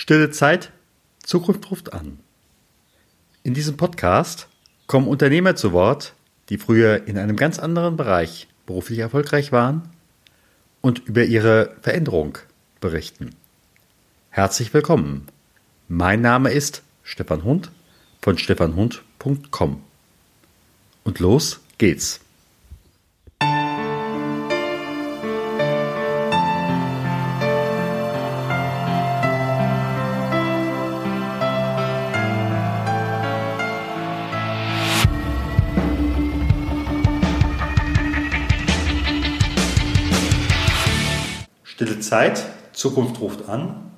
Stille Zeit, Zukunft ruft an. In diesem Podcast kommen Unternehmer zu Wort, die früher in einem ganz anderen Bereich beruflich erfolgreich waren und über ihre Veränderung berichten. Herzlich willkommen. Mein Name ist Stefan Hund von stefanhund.com. Und los geht's. Zeit, Zukunft ruft an.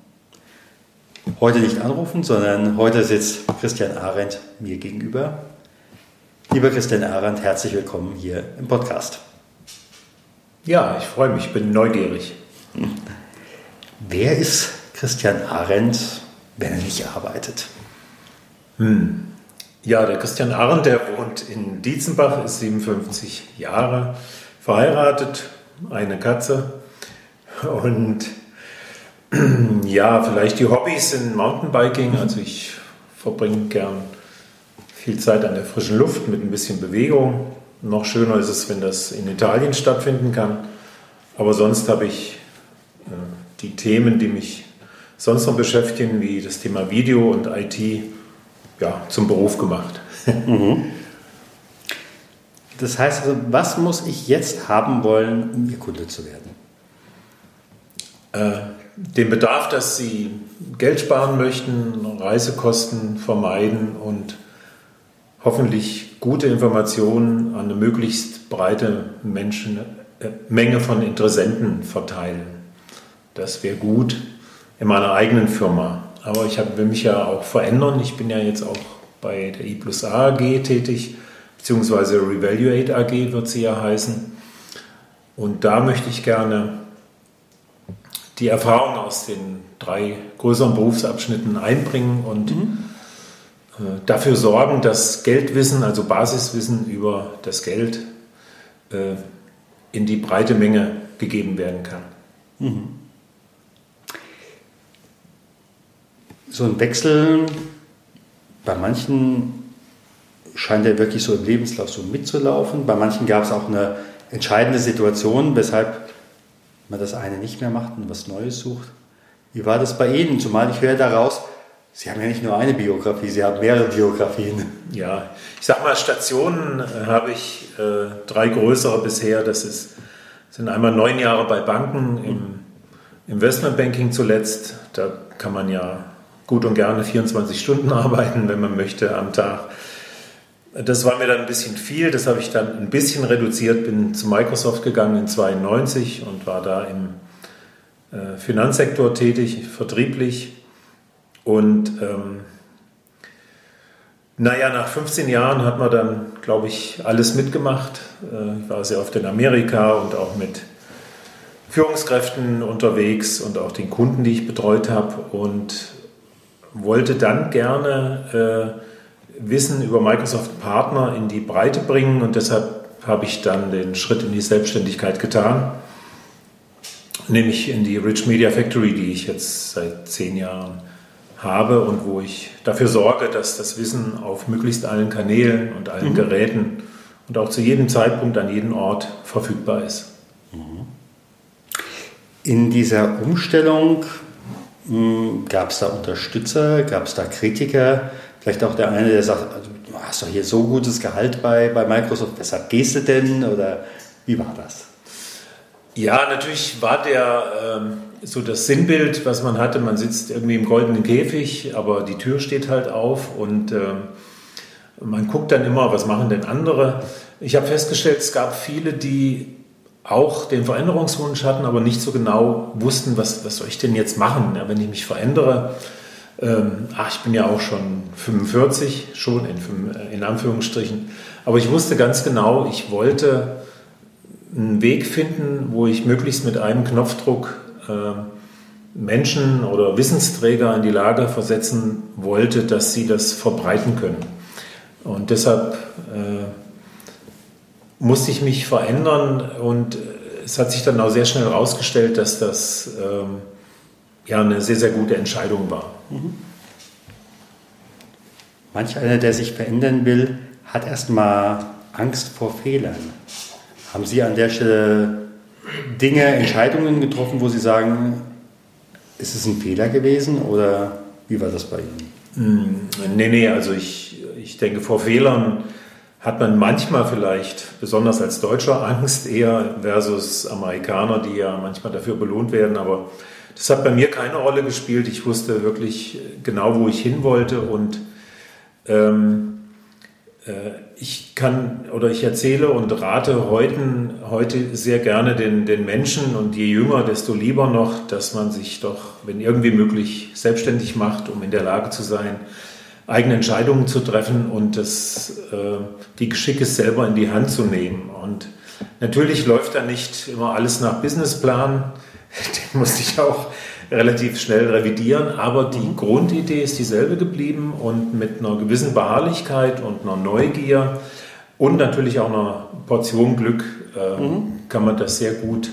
Heute nicht anrufen, sondern heute sitzt Christian Arendt mir gegenüber. Lieber Christian Arendt, herzlich willkommen hier im Podcast. Ja, ich freue mich, bin neugierig. Wer ist Christian Arendt, wenn er nicht arbeitet? Hm. Ja, der Christian Arendt, der wohnt in Dietzenbach, ist 57 Jahre, verheiratet, eine Katze, und ja, vielleicht die Hobbys sind Mountainbiking. Also ich verbringe gern viel Zeit an der frischen Luft mit ein bisschen Bewegung. Noch schöner ist es, wenn das in Italien stattfinden kann. Aber sonst habe ich äh, die Themen, die mich sonst noch beschäftigen, wie das Thema Video und IT, ja, zum Beruf gemacht. Mhm. Das heißt also, was muss ich jetzt haben wollen, um Ihr Kunde zu werden? Äh, den Bedarf, dass sie Geld sparen möchten, Reisekosten vermeiden und hoffentlich gute Informationen an eine möglichst breite Menschen, äh, Menge von Interessenten verteilen. Das wäre gut in meiner eigenen Firma. Aber ich hab, will mich ja auch verändern. Ich bin ja jetzt auch bei der I plus A AG tätig, beziehungsweise Revaluate AG wird sie ja heißen. Und da möchte ich gerne die Erfahrung aus den drei größeren Berufsabschnitten einbringen und mhm. Äh, dafür sorgen, dass Geldwissen, also Basiswissen über das Geld, äh, in die breite Menge gegeben werden kann. Mhm. So ein Wechsel, bei manchen scheint er wirklich so im Lebenslauf so mitzulaufen. Bei manchen gab es auch eine entscheidende Situation, weshalb man das eine nicht mehr macht und was Neues sucht. Wie war das bei Ihnen? Zumal ich höre daraus, Sie haben ja nicht nur eine Biografie, Sie haben mehrere Biografien. Ja, ich sag mal, Stationen äh, habe ich äh, drei größere bisher. Das ist, sind einmal neun Jahre bei Banken im Investmentbanking zuletzt. Da kann man ja gut und gerne 24 Stunden arbeiten, wenn man möchte, am Tag. Das war mir dann ein bisschen viel, das habe ich dann ein bisschen reduziert, bin zu Microsoft gegangen in 92 und war da im äh, Finanzsektor tätig, vertrieblich. Und ähm, naja, nach 15 Jahren hat man dann, glaube ich, alles mitgemacht. Äh, ich war sehr oft in Amerika und auch mit Führungskräften unterwegs und auch den Kunden, die ich betreut habe und wollte dann gerne äh, Wissen über Microsoft Partner in die Breite bringen und deshalb habe ich dann den Schritt in die Selbstständigkeit getan, nämlich in die Rich Media Factory, die ich jetzt seit zehn Jahren habe und wo ich dafür sorge, dass das Wissen auf möglichst allen Kanälen und allen mhm. Geräten und auch zu jedem Zeitpunkt an jedem Ort verfügbar ist. Mhm. In dieser Umstellung hm, gab es da Unterstützer, gab es da Kritiker? Vielleicht auch der eine, der sagt, also, du hast doch hier so gutes Gehalt bei, bei Microsoft, weshalb gehst du denn? Oder wie war das? Ja, natürlich war der ähm, so das Sinnbild, was man hatte. Man sitzt irgendwie im goldenen Käfig, aber die Tür steht halt auf und ähm, man guckt dann immer, was machen denn andere. Ich habe festgestellt, es gab viele, die auch den Veränderungswunsch hatten, aber nicht so genau wussten, was, was soll ich denn jetzt machen, wenn ich mich verändere. Ähm, ach, ich bin ja auch schon 45, schon in, äh, in Anführungsstrichen. Aber ich wusste ganz genau, ich wollte einen Weg finden, wo ich möglichst mit einem Knopfdruck äh, Menschen oder Wissensträger in die Lage versetzen wollte, dass sie das verbreiten können. Und deshalb äh, musste ich mich verändern und es hat sich dann auch sehr schnell herausgestellt, dass das ähm, ja eine sehr, sehr gute Entscheidung war. Mhm. Manch einer, der sich verändern will, hat erstmal Angst vor Fehlern. Haben Sie an der Stelle Dinge, Entscheidungen getroffen, wo Sie sagen, ist es ein Fehler gewesen oder wie war das bei Ihnen? Mm, nee, nee, also ich, ich denke, vor Fehlern hat man manchmal vielleicht, besonders als Deutscher, Angst eher versus Amerikaner, die ja manchmal dafür belohnt werden. Aber das hat bei mir keine Rolle gespielt. Ich wusste wirklich genau, wo ich hin wollte und ähm, äh, ich kann oder ich erzähle und rate heute, heute sehr gerne den, den Menschen und je jünger, desto lieber noch, dass man sich doch, wenn irgendwie möglich, selbstständig macht, um in der Lage zu sein, eigene Entscheidungen zu treffen und das, äh, die Geschicke selber in die Hand zu nehmen. Und natürlich läuft da nicht immer alles nach Businessplan. Den musste ich auch relativ schnell revidieren, aber die mhm. Grundidee ist dieselbe geblieben und mit einer gewissen Beharrlichkeit und einer Neugier und natürlich auch einer Portion Glück äh, mhm. kann man das sehr gut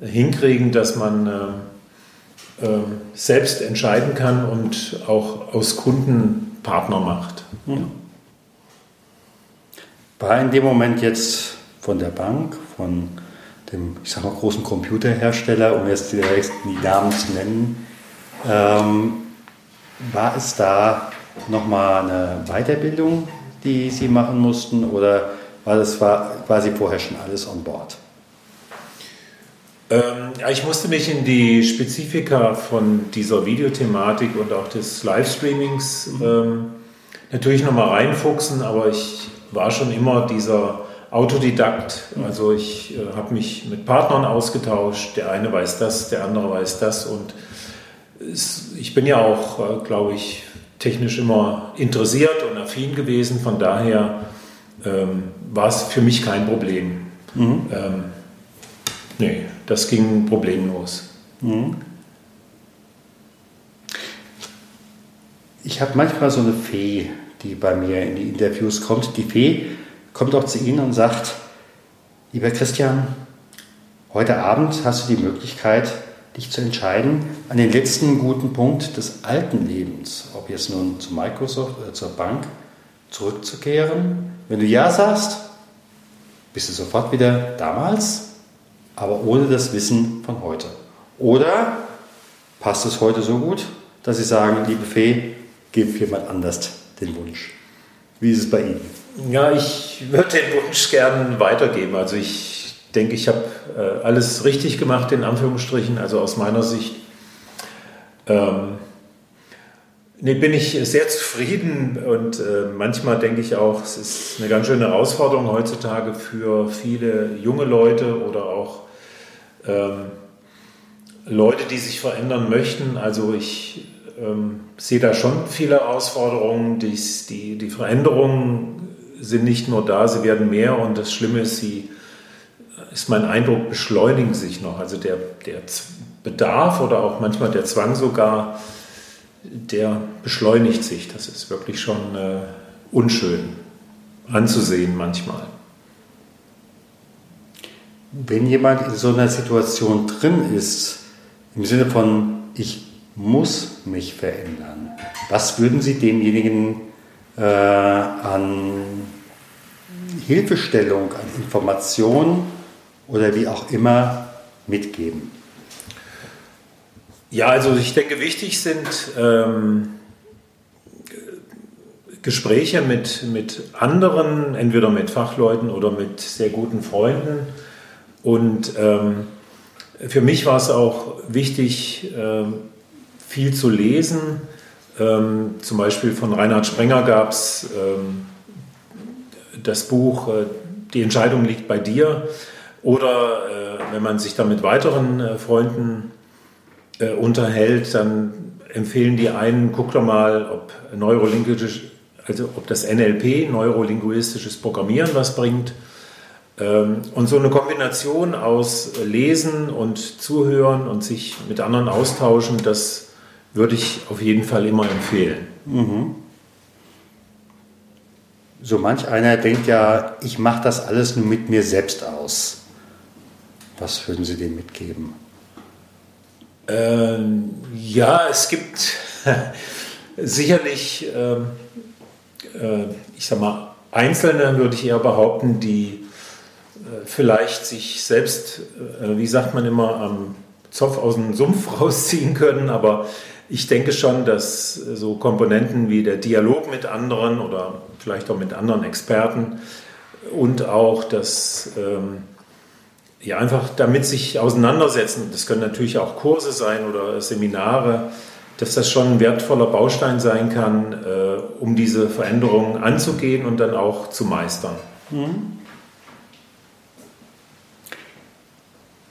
hinkriegen, dass man äh, äh, selbst entscheiden kann und auch aus Kunden Partner macht. Mhm. War in dem Moment jetzt von der Bank, von dem, ich sag mal, großen Computerhersteller, um jetzt direkt die Namen zu nennen, ähm, war es da nochmal eine Weiterbildung, die Sie machen mussten oder war das quasi vorher schon alles on board? Ähm, ich musste mich in die Spezifika von dieser Videothematik und auch des Livestreamings ähm, natürlich nochmal reinfuchsen, aber ich war schon immer dieser Autodidakt. Also ich äh, habe mich mit Partnern ausgetauscht. Der eine weiß das, der andere weiß das. Und es, ich bin ja auch, äh, glaube ich, technisch immer interessiert und affin gewesen. Von daher ähm, war es für mich kein Problem. Mhm. Ähm, nee, das ging problemlos. Mhm. Ich habe manchmal so eine Fee, die bei mir in die Interviews kommt. Die Fee kommt auch zu Ihnen und sagt, lieber Christian, heute Abend hast du die Möglichkeit, dich zu entscheiden an den letzten guten Punkt des alten Lebens, ob jetzt nun zu Microsoft oder zur Bank, zurückzukehren. Wenn du Ja sagst, bist du sofort wieder damals, aber ohne das Wissen von heute. Oder passt es heute so gut, dass Sie sagen, liebe Fee, gib jemand anders den Wunsch. Wie ist es bei Ihnen? Ja, ich würde den Wunsch gern weitergeben. Also ich denke, ich habe äh, alles richtig gemacht, in Anführungsstrichen, also aus meiner Sicht. Ähm, nee, bin ich sehr zufrieden und äh, manchmal denke ich auch, es ist eine ganz schöne Herausforderung heutzutage für viele junge Leute oder auch ähm, Leute, die sich verändern möchten. Also ich ähm, sehe da schon viele Herausforderungen. Die, die, die Veränderungen sind nicht nur da, sie werden mehr und das Schlimme ist, sie, ist mein Eindruck, beschleunigen sich noch. Also der, der Bedarf oder auch manchmal der Zwang sogar, der beschleunigt sich. Das ist wirklich schon äh, unschön anzusehen manchmal. Wenn jemand in so einer Situation drin ist, im Sinne von, ich muss mich verändern. Was würden Sie demjenigen äh, an Hilfestellung, an Information oder wie auch immer mitgeben? Ja, also ich denke, wichtig sind ähm, Gespräche mit, mit anderen, entweder mit Fachleuten oder mit sehr guten Freunden. Und ähm, für mich war es auch wichtig, ähm, viel zu lesen. Ähm, zum Beispiel von Reinhard Sprenger gab es ähm, das Buch äh, Die Entscheidung liegt bei dir. Oder äh, wenn man sich dann mit weiteren äh, Freunden unterhält, dann empfehlen die einen, guck doch mal, ob neurolinguistisch, also ob das NLP, neurolinguistisches Programmieren, was bringt. Ähm, und so eine Kombination aus Lesen und Zuhören und sich mit anderen austauschen, das würde ich auf jeden Fall immer empfehlen. Mhm. So manch einer denkt ja, ich mache das alles nur mit mir selbst aus. Was würden Sie dem mitgeben? Ähm, ja, es gibt sicherlich, ähm, äh, ich sag mal, Einzelne, würde ich eher behaupten, die äh, vielleicht sich selbst, äh, wie sagt man immer, am Zopf aus dem Sumpf rausziehen können, aber ich denke schon, dass so Komponenten wie der Dialog mit anderen oder vielleicht auch mit anderen Experten und auch das ähm, ja einfach damit sich auseinandersetzen, das können natürlich auch Kurse sein oder Seminare, dass das schon ein wertvoller Baustein sein kann, äh, um diese Veränderungen anzugehen und dann auch zu meistern. Mhm.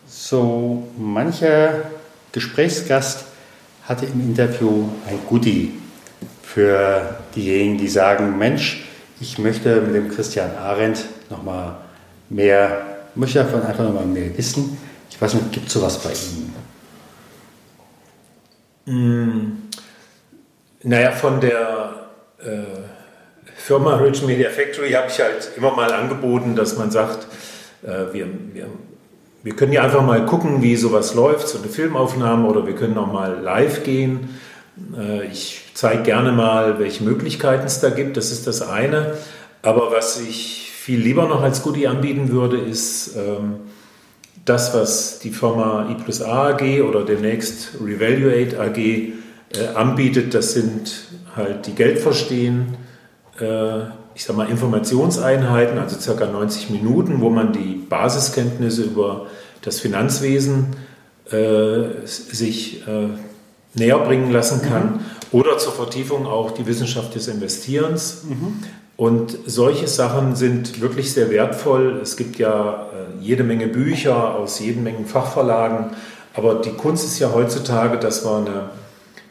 So mancher Gesprächsgast hatte im Interview ein Goodie für diejenigen, die sagen, Mensch, ich möchte mit dem Christian Arendt nochmal mehr, möchte davon einfach nochmal mehr wissen. Ich weiß nicht, gibt es sowas bei Ihnen? Mm, naja, von der äh, Firma Rich Media Factory habe ich halt immer mal angeboten, dass man sagt, äh, wir, wir wir können ja einfach mal gucken, wie sowas läuft, so eine Filmaufnahme oder wir können auch mal live gehen. Äh, ich zeige gerne mal, welche Möglichkeiten es da gibt, das ist das eine. Aber was ich viel lieber noch als Goodie anbieten würde, ist ähm, das, was die Firma I plus A AG oder demnächst Revaluate AG äh, anbietet. Das sind halt die Geldverstehen, äh, ich sag mal, Informationseinheiten, also circa 90 Minuten, wo man die Basiskenntnisse über das Finanzwesen äh, sich äh, näher bringen lassen kann mhm. oder zur Vertiefung auch die Wissenschaft des Investierens. Mhm. Und solche Sachen sind wirklich sehr wertvoll. Es gibt ja äh, jede Menge Bücher aus jede Menge Fachverlagen, aber die Kunst ist ja heutzutage, dass man, eine,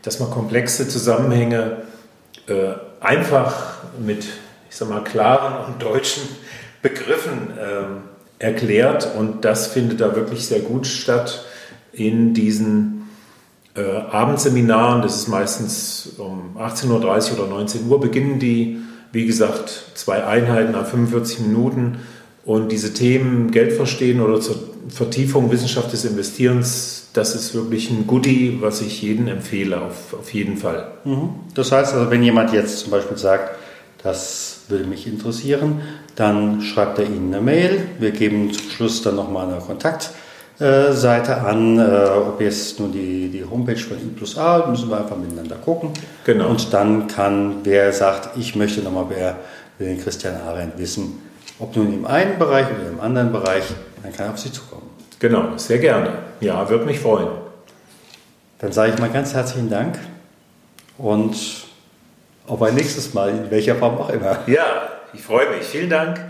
dass man komplexe Zusammenhänge äh, einfach mit ich sag mal, klaren und deutschen Begriffen äh, erklärt. Und das findet da wirklich sehr gut statt in diesen äh, Abendseminaren. Das ist meistens um 18.30 Uhr oder 19 Uhr beginnen die. Wie gesagt, zwei Einheiten nach 45 Minuten. Und diese Themen Geld verstehen oder zur Vertiefung Wissenschaft des Investierens, das ist wirklich ein Goodie, was ich jedem empfehle, auf, auf jeden Fall. Mhm. Das heißt also, wenn jemand jetzt zum Beispiel sagt, das würde mich interessieren. Dann schreibt er Ihnen eine Mail. Wir geben zum Schluss dann nochmal eine Kontaktseite an. Äh, ob jetzt nur die, die Homepage von I plus A, müssen wir einfach miteinander gucken. Genau. Und dann kann, wer sagt, ich möchte nochmal wer den Christian Arendt wissen, ob nun im einen Bereich oder im anderen Bereich, dann kann er auf Sie zukommen. Genau, sehr gerne. Ja, würde mich freuen. Dann sage ich mal ganz herzlichen Dank und auf ein nächstes Mal, in welcher Form auch immer. Ja, ich freue mich. Vielen Dank.